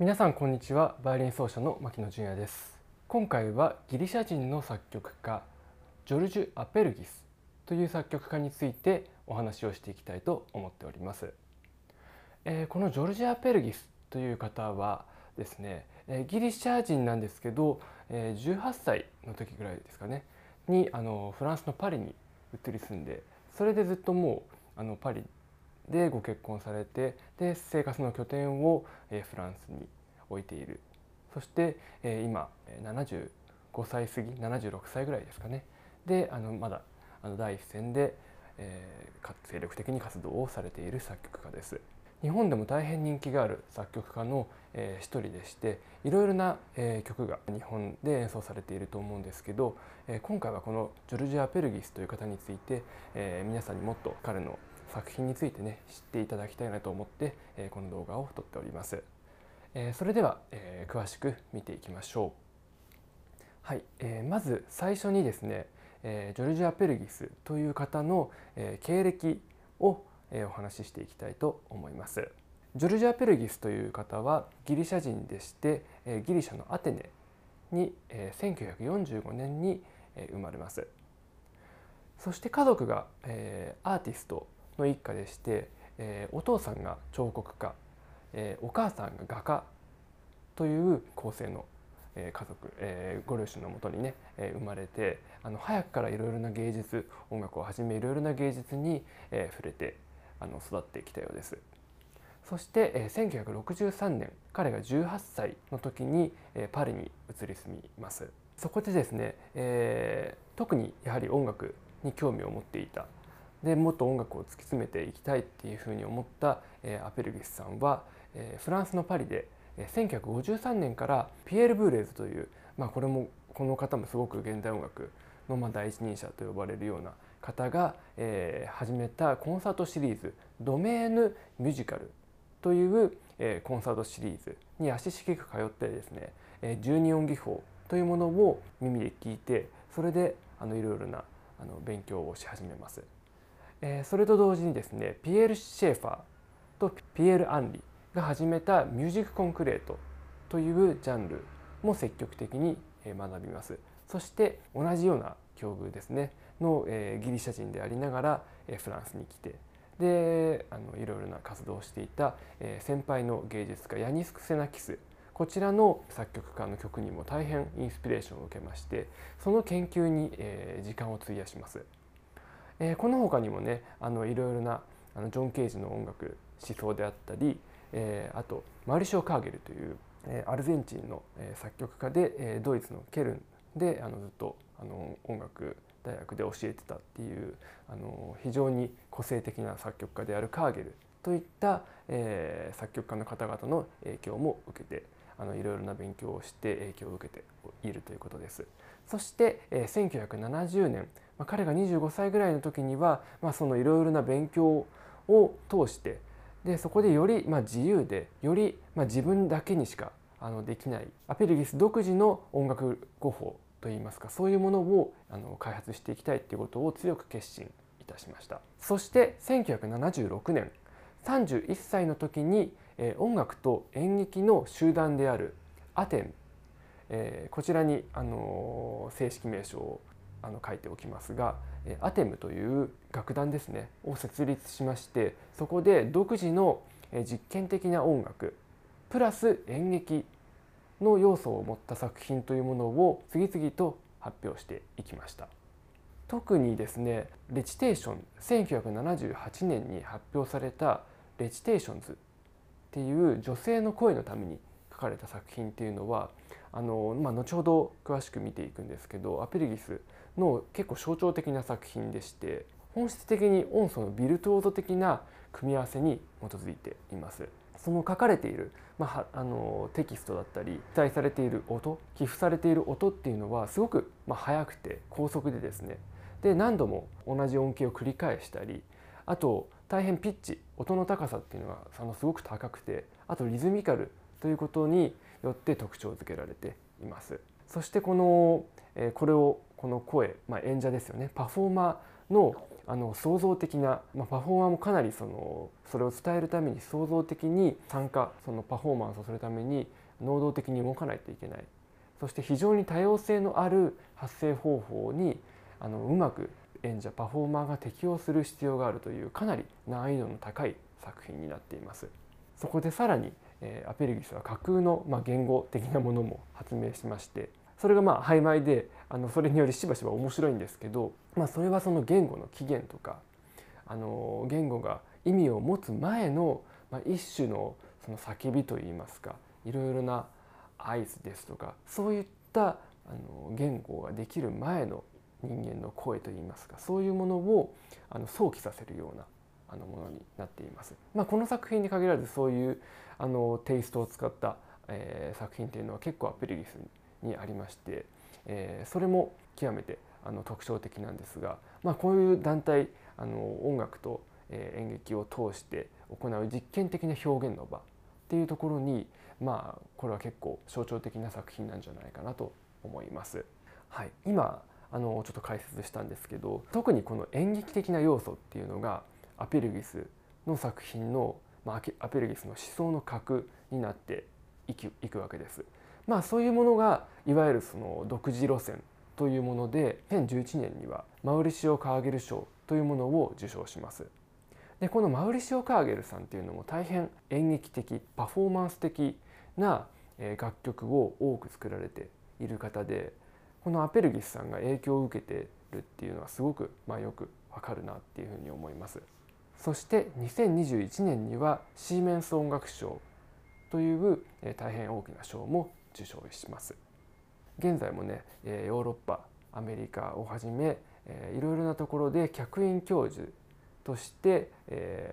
皆さんこんにちは。バイオリン奏者の牧野純也です。今回はギリシャ人の作曲家ジョルジュ・アペルギスという作曲家についてお話をしていきたいと思っております、えー、このジョルジュ・アペルギスという方はですね、えー、ギリシャ人なんですけど、えー、18歳の時ぐらいですかねにあのフランスのパリに移り住んでそれでずっともうあのパリでご結婚されてで生活の拠点を、えフランスに置いているそして、え今75歳過ぎ76歳ぐらいですかねであのまだあの第一線で、えー、精力的に活動をされている作曲家です。日本でも大変人気がある作曲家の、えー、一人でしていろいろな、えー、曲が日本で演奏されていると思うんですけど、えー、今回はこのジョルジア・ペルギスという方について、えー、皆さんにもっと彼の作品についてね知っていただきたいなと思って、えー、この動画を撮っております。えー、それでは、えー、詳しく見ていきましょう。はい、えー、まず最初にですね、えー、ジョルジア・ペルギスという方の、えー、経歴をえお話ししていきたいと思います。ジョルジア・ペルギスという方はギリシャ人でしてえギリシャのアテネにえ1945年に生まれます。そして家族がえアーティストの一家でしてお父さんが彫刻家お母さんが画家という構成の家族ご両親のもとにね生まれてあの早くからいろいろな芸術音楽をはじめいろいろな芸術に触れてあの育ってきたようです。そして、えー、1963年彼が18歳の時に、えー、パリに移り住みます。そこでですね、えー、特にやはり音楽に興味を持っていたでもっと音楽を突き詰めていきたいっていうふうに思った、えー、アペルギスさんは、えー、フランスのパリで、えー、1953年からピエール・ブーレーズという、まあ、これもこの方もすごく現代音楽のまあ第一人者と呼ばれるような方が、えー、始めたコンサートシリーズ「ドメーヌミュージカル」という、えー、コンサートシリーズに足しげく通ってですね、えー、12音技法というものを耳で聞いてそれであのいろいろなあの勉強をし始めます。えー、それと同時にですねピエール・シェーファーとピエール・アンリが始めたミュージック・コンクレートというジャンルも積極的に学びます。そして同じような境遇ですねの、えー、ギリシャ人でありながら、えー、フランスに来てであのいろいろな活動をしていた、えー、先輩の芸術家ヤニス・クセナキスこちらの作曲家の曲にも大変インスピレーションを受けましてその研究に、えー、時間を費やします。えー、この他にもねあのいろいろなあのジョン・ケージの音楽思想であったり、えー、あとマリシオ・カーゲルという、えー、アルゼンチンの、えー、作曲家で、えー、ドイツのケルンであのずっとあの音楽大学で教えてたっていうあの非常に個性的な作曲家であるカーゲルといった、えー、作曲家の方々の影響も受けてあのいろいろな勉強をして影響を受けているということです。そして、えー、1970年、まあ、彼が25歳ぐらいの時には、まあ、そのいろいろな勉強を通してでそこでより、まあ、自由でより、まあ、自分だけにしかあのできないアペルギス独自の音楽語法といいますかそういうものをあの開発していきたいっていうことを強く決心いたしました。そして1976年31歳の時に、えー、音楽と演劇の集団であるアテン、えー、こちらに、あのー、正式名称をあの書いておきますがアテムという楽団ですねを設立しましてそこで独自の実験的な音楽プラス演劇の要素を持った作品というものを次々と発表していきました。特にですねレチテーション1978年に発表された「レチテーションズ」っていう女性の声のために書かれた作品っていうのはあの、まあ、後ほど詳しく見ていくんですけどアペルギスの結構象徴的な作品でして本質的に音素のビルトーゾ的な組み合わせに基づいています。その書かれている、まあ、あのテキストだったり記載されている音記譜されている音っていうのはすごく、まあ、速くて高速でですねで何度も同じ音形を繰り返したりあと大変ピッチ音の高さっていうのはあのすごく高くてあとリズミカルということによって特徴づけられています。そしてこの、えこれをこの声、まあ、演者ですよねパフォーマーのあの創造的な、まあ、パフォーマーもかなりそのそれを伝えるために創造的に参加そのパフォーマンスをするために能動的に動かないといけないそして非常に多様性のある発声方法にあのうまく演者パフォーマーが適応する必要があるというかなり難易度の高い作品になっています。そこでさらに、え、アペルギスは架空の、ま、言語的なものも発明しましてそれがまあ曖昧であのそれによりしばしば面白いんですけど、まあ、それはその言語の起源とかあの言語が意味を持つ前の、ま、一種のその叫びといいますかいろいろな合図ですとかそういったあの言語ができる前の人間の声といいますかそういうものをあの想起させるようなあのものになっています。まあ、この作品に限らずそういうあのテイストを使った、えー、作品というのは結構アペリギスにありまして、えー、それも極めてあの特徴的なんですが、まあ、こういう団体あの音楽と、えー、演劇を通して行う実験的な表現の場っていうところにまあこれは結構象徴的な作品なんじゃないかなと思います。はい、今あのちょっと解説したんですけど特にこの演劇的な要素っていうのがアペルギスの作品の、まあ、アペルギスの思想の核になっていくいくわけです。まあ、そういうものがいわゆるその独自路線というもので2011年にはマウリシオ・カーゲル賞というものを受賞します。でこのマウリシオ・カーゲルさんっていうのも大変演劇的パフォーマンス的な楽曲を多く作られている方でこのアペルギスさんが影響を受けてるっていうのはすごくまあよくわかるなっていうふうに思います。そして2021年にはシーメンス音楽賞という大変大きな賞も受賞します。現在もねヨーロッパアメリカをはじめいろいろなところで客員教授として、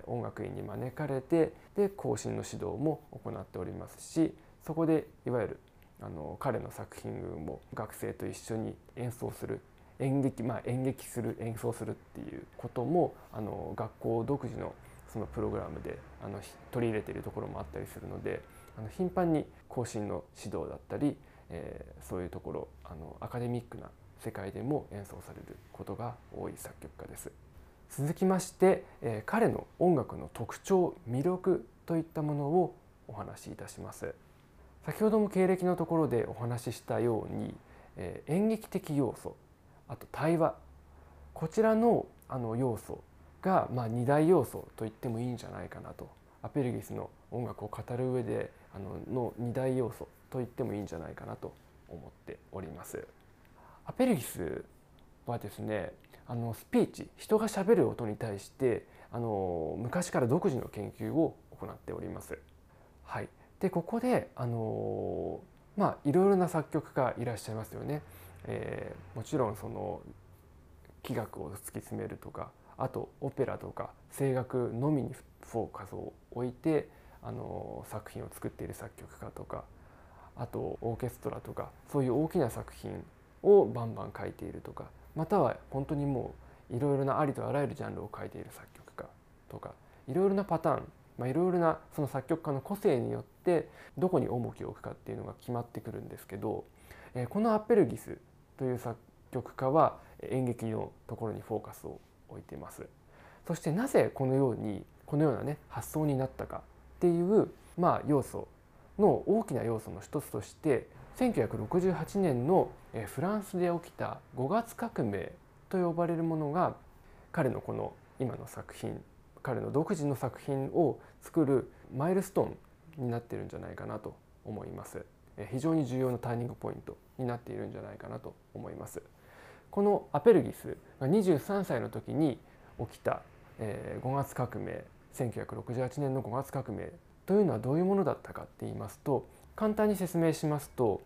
音楽院に招かれてで後進の指導も行っておりますしそこでいわゆるあの彼の作品群も学生と一緒に演奏する演劇まあ演劇する演奏するっていうこともあの学校独自のそのプログラムであの取り入れているところもあったりするのであの頻繁に後進の指導だったり、えー、そういうところあのアカデミックな世界でも演奏されることが多い作曲家です。続きまして、えー、彼の音楽の特徴魅力といったものをお話しいたします先ほども経歴のところでお話ししたように、えー、演劇的要素あと対話こちらのあの要素が、まあ、2大要素と言ってもいいんじゃないかなとアペルギスの音楽を語る上であのの2大要素と言ってもいいんじゃないかなと思っております。アペルギスはですねあのスピーチ人がしゃべる音に対してあの昔から独自の研究を行っております。はい、でここであのまあいろいろな作曲家いらっしゃいますよね。えー、もちろんその器楽を突き詰めるとかあとオペラとか声楽のみにフォーカスを置いてあの作品を作っている作曲家とかあとオーケストラとかそういう大きな作品をバンバン書いているとかまたは本当にもういろいろなありとあらゆるジャンルを書いている作曲家とかいろいろなパターンまあ、いろいろなその作曲家の個性によってどこに重きを置くかっていうのが決まってくるんですけど、このアッペルギスという作曲家は演劇のところにフォーカスを置いています。そしてなぜこのようにこのようなね発想になったかっていう、まあ、要素の大きな要素の一つとして1968年のフランスで起きた5月革命と呼ばれるものが彼のこの今の作品彼の独自の作品を作るマイルストーンになってるんじゃないかなと思います非常に重要なターニングポイントになっているんじゃないかなと思います。このアペルギスが23歳の時に起きた5月革命1968年の5月革命というのはどういうものだったかって言いますと簡単に説明しますと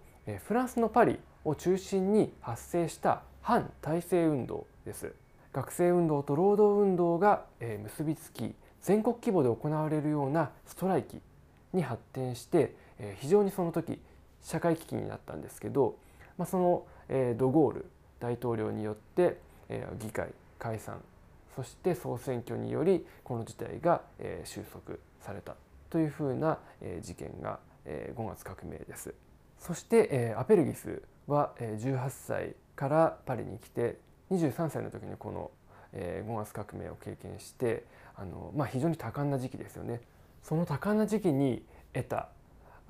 フランスのパリを中心に発生した反体制運動です。学生運動と労働運動が結びつき全国規模で行われるようなストライキに発展して非常にその時社会危機になったんですけど、まあ、そのドゴール大統領によって議会解散そして総選挙によりこの事態が収束されたというふうな事件が5月革命です。そしてアペルギスは18歳からパリに来て23歳の時にこのえー、5月革命を経験してあの、まあ、非常に多感な時期ですよね。その多感な時期に得た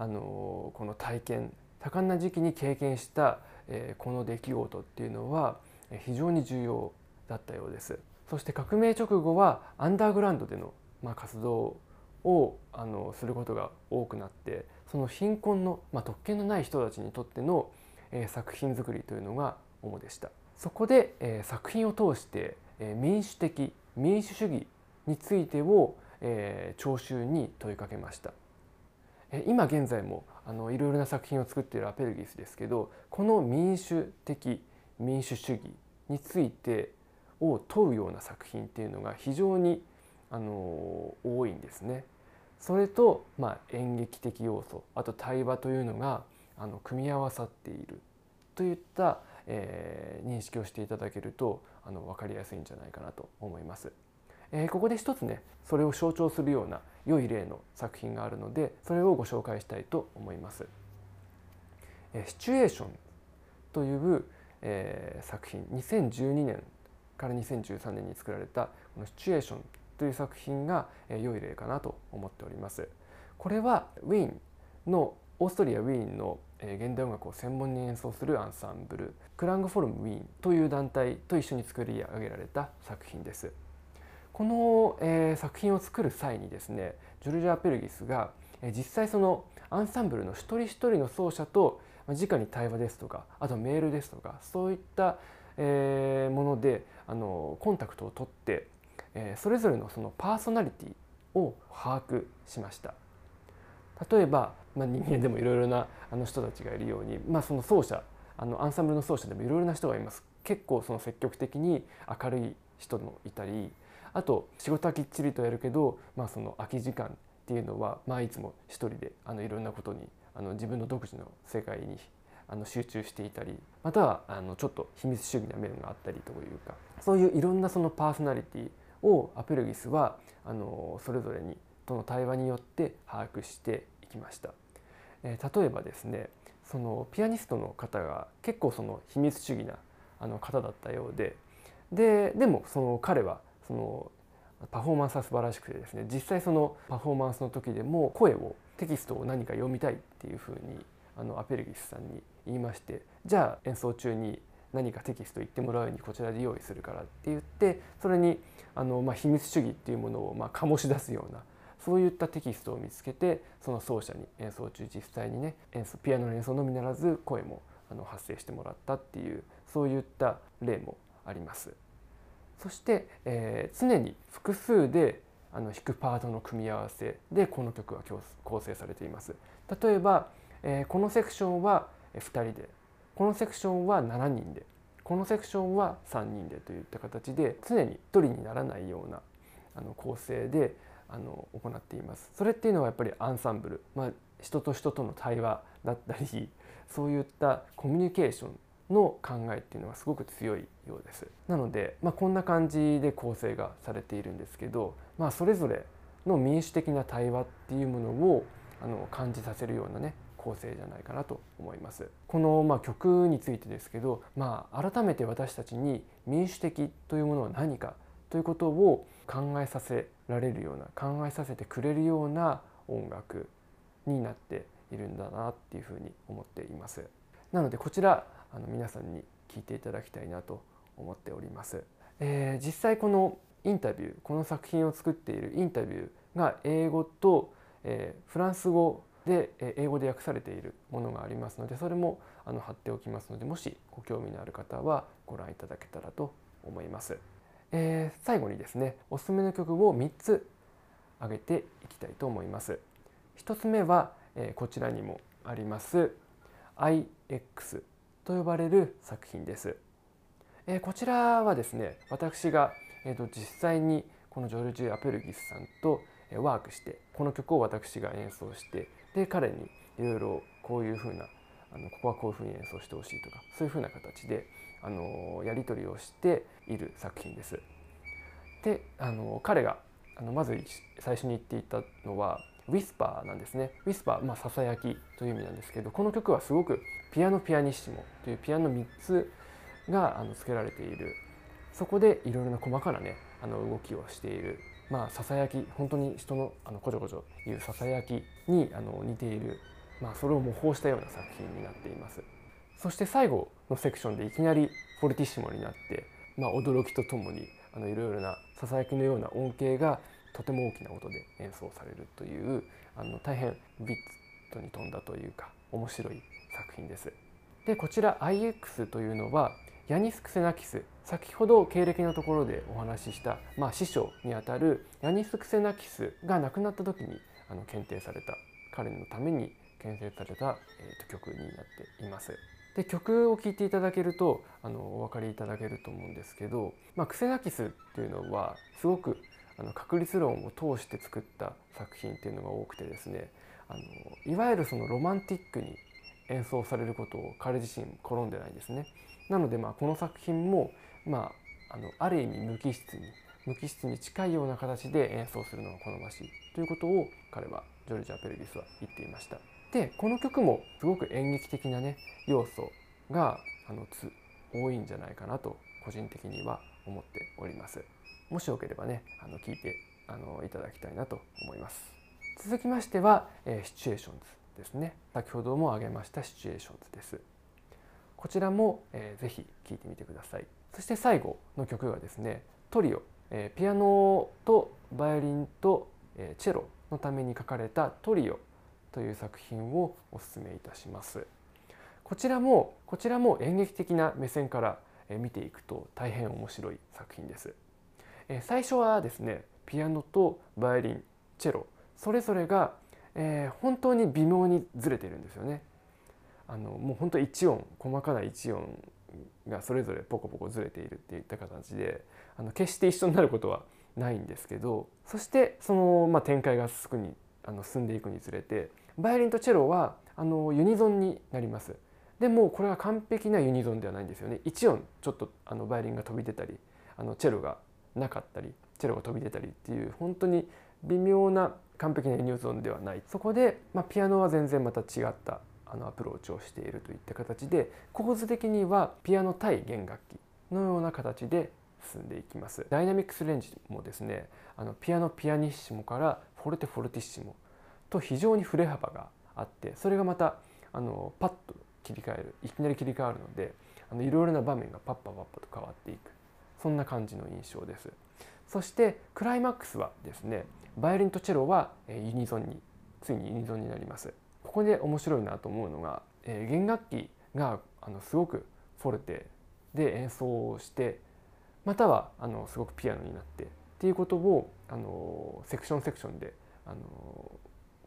あのこの体験多感な時期に経験した、え、この出来事っていうのは非常に重要だったようです。そして革命直後はアンダーグラウンドでの、ま、活動をあのすることが多くなってその貧困の、ま、特権のない人たちにとっての、え、作品作りというのが主でした。そこで、え、作品を通して、え、民主的民主主義についてを、え、聴衆に問いかけました。え今現在もあのいろいろな作品を作っているアペルギスですけどこの民主的民主主義についてを問うような作品っていうのが非常にあの多いんですね。それと、まあ、演劇的要素あと対話というのがあの組み合わさっているといった、えー、認識をしていただけるとあの分かりやすいんじゃないかなと思います。えー、ここで一つねそれを象徴するような良い例の作品があるのでそれをご紹介したいと思います。え、シチュエーションという、えー、作品2012年から2013年に作られたこの「シチュエーション」という作品がえ良い例かなと思っております。これはウィーンのオーストリア・ウィーンの現代音楽を専門に演奏するアンサンブルクラングフォルム・ウィーンという団体と一緒に作り上げられた作品です。この、え、作品を作る際にですねジョルジャー・ペルギスが、え、実際そのアンサンブルの一人一人の奏者とまあ直に対話ですとかあとメールですとかそういった、えー、ものであのコンタクトを取ってえそれぞれのそのパーソナリティを把握しました。例えば、まあ、人間でもいろいろなあの人たちがいるように、まあ、その奏者あのアンサンブルの奏者でもいろいろな人がいます。結構その積極的に明るい人もいたりあと仕事はきっちりとやるけど、まあ、その空き時間っていうのは、まあ、いつも一人であのいろんなことにあの自分の独自の世界にあの集中していたりまたはあのちょっと秘密主義な面があったりというかそういういろんなそのパーソナリティをアペルギスはあのそれぞれにとの対話によって把握していきました。えー、例えばですねそのピアニストの方が結構その秘密主義なあの方だったようでででもその彼はそのパフォーマンスは素晴らしくてですね実際そのパフォーマンスの時でも声をテキストを何か読みたいっていうふうにあのアペルギスさんに言いましてじゃあ演奏中に何かテキスト言ってもらうようにこちらで用意するからって言ってそれにあの、まあ、秘密主義っていうものをまあ醸し出すようなそういったテキストを見つけてその奏者に演奏中実際にね演奏ピアノの演奏のみならず声もあの発生してもらったっていうそういった例もあります。そして、えー、常に複数であの弾くパートの組み合わせでこの曲は構成されています。例えば、えー、このセクションは2人でこのセクションは7人でこのセクションは3人でといった形で常に1人にならないようなあの構成であの行っています。それっていうのはやっぱりアンサンブル、まあ、人と人との対話だったりそういったコミュニケーションの考えっていうのがすごく強いようです。なので、まあ、こんな感じで構成がされているんですけど、まあ、それぞれの民主的な対話っていうものをあの感じさせるようなね構成じゃないかなと思います。このまあ曲についてですけど、まあ、改めて私たちに民主的というものは何かということを考えさせられるような考えさせてくれるような音楽になっているんだなっていうふうに思っています。なのでこちらあの皆さんに聞いていただきたいなと思っております。えー、実際このインタビューこの作品を作っているインタビューが英語と、えー、フランス語で英語で訳されているものがありますのでそれもあの貼っておきますのでもしご興味のある方はご覧いただけたらと思います。えー、最後にですねおすすめの曲を3つ挙げていきたいと思います。1つ目は、えー、こちらにもあります IX と呼ばれる作品です。えー、こちらはですね私が、えーと実際にこのジョルジュ・アペルギスさんとワークしてこの曲を私が演奏してで彼にいろいろこういうふうなあのここはこういうふうに演奏してほしいとかそういうふうな形であのやり取りをしている作品です。であの彼があのまず最初に言っていたのはウィスパーなんですね。ウィスパー、まあ、ささやきという意味なんですけどこの曲はすごくピアノピアニッシモというピアノ3つがあの付けられている。そこでいろいろな細かなねあの動きをしている。まあささやき本当に人のあのこちょこちょいうささやきにあの似ている、まあ、それを模倣したような作品になっています。そして最後のセクションでいきなりフォルティッシモになって、まあ、驚きとともにあのいろいろなささやきのような音形がとても大きな音で演奏されるというあの大変ビットに富んだというか面白い作品です。でこちら IX というのはヤニス・クセナキス先ほど経歴のところでお話しした、まあ、師匠にあたるヤニス・クセナキスが亡くなった時にあの検定された彼のために建設された、えー、と曲になっています。で曲を聴いていただけるとあのお分かりいただけると思うんですけど、まあ、クセナキスっていうのはすごくあの確率論を通して作った作品っていうのが多くてですねあのいわゆるそのロマンティックに演奏されることを彼自身好んでないんですね。なのでまあこの作品も、まあ、あのある意味無機質に無機質に近いような形で演奏するのが好ましいということを彼はジョルジャ・ペルギスは言っていました。でこの曲もすごく演劇的なね要素があのつ多いんじゃないかなと個人的には思っております。もしよければねあの聞いてあのいただきたいなと思います。続きましては、えー、シチュエーションズですね。先ほども挙げましたシチュエーションズです。こちらも、えー、ぜひ聴いてみてください。そして最後の曲がですねトリオ、えー、ピアノとバイオリンと、えー、チェロのために書かれたトリオという作品をお勧めいたします。こちらもこちらも演劇的な目線から見ていくと大変面白い作品です。え最初はですねピアノとバイオリンチェロそれぞれがえー、本当に微妙にずれてるんですよね。あのもう本当一音細かな一音がそれぞれポコポコずれているっていった形であの決して一緒になることはないんですけどそしてその、まあ、展開がすぐにあの進んでいくにつれてバイオリンとチェロはあのユニゾンになります。でもこれは完璧なユニゾンではないんですよね。一音ちょっとあのバイオリンが飛び出たりあのチェロがなかったりチェロが飛び出たりっていう本当に微妙な完璧なユニゾーンではない。そこで、まあ、ピアノは全然また違ったあのアプローチをしているといった形で構図的にはピアノ対弦楽器のような形で進んでいきます。ダイナミックスレンジもですねあのピアノピアニッシモからフォルテフォルティッシモと非常に振れ幅があってそれがまたあのパッと切り替えるいきなり切り替わるのであのいろいろな場面がパッパパッパと変わっていく。そんな感じの印象です。そしてクライマックスはですねバイオリンとチェロはユニゾンについにユニゾンになりますここで面白いなと思うのが、え弦楽器があのすごくフォルテで演奏をしてまたはあのすごくピアノになってっていうことをあのセクションセクションであの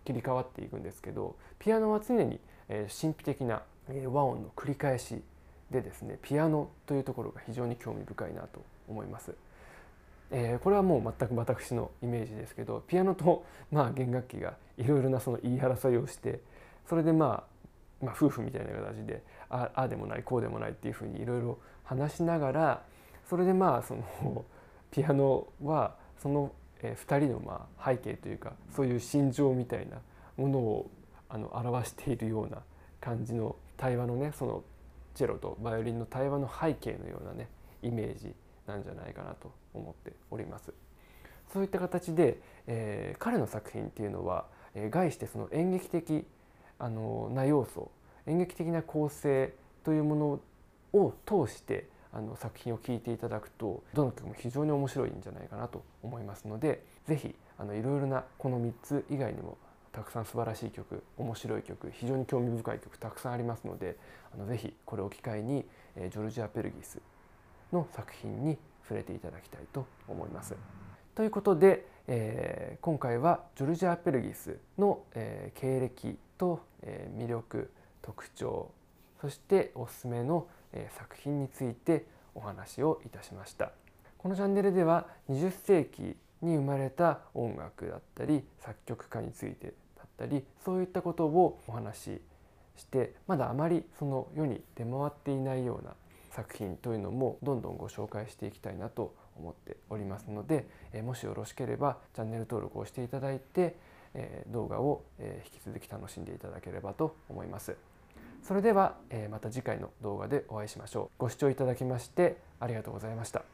切り替わっていくんですけどピアノは常に、え神秘的な、和音の繰り返しでですねピアノというところが非常に興味深いなと思います。えー、これはもう全く私のイメージですけどピアノと、まあ、弦楽器がいろいろなその言い争いをしてそれで、まあ、まあ夫婦みたいな形でああでもないこうでもないっていうふうにいろいろ話しながらそれでまあそのピアノはその2人のまあ背景というかそういう心情みたいなものをあの表しているような感じの対話のねそのチェロとバイオリンの対話の背景のようなねイメージなんじゃないかなと思っております。そういった形で、えー、彼の作品っていうのは、えー、概してその演劇的あのな要素演劇的な構成というものを通してあの作品を聴いていただくとどの曲も非常に面白いんじゃないかなと思いますので是非いろいろなこの3つ以外にもたくさん素晴らしい曲面白い曲非常に興味深い曲たくさんありますのであのぜひこれを機会に、えー、ジョルジア・ペルギスの作品に触れていただきたいと思います。ということで、えー、今回はジョルジャー・ペルギスの、えー、経歴と、えー、魅力特徴そしておすすめの、えー、作品についてお話をいたしました。このチャンネルでは20世紀に生まれた音楽だったり作曲家についてったりそういったことをお話ししてまだあまりその世に出回っていないような作品というのもどんどんご紹介していきたいなと思っておりますので、えもしよろしければチャンネル登録をしていただいて、え動画を、え引き続き楽しんでいただければと思います。それでは、えまた次回の動画でお会いしましょう。ご視聴いただきましてありがとうございました。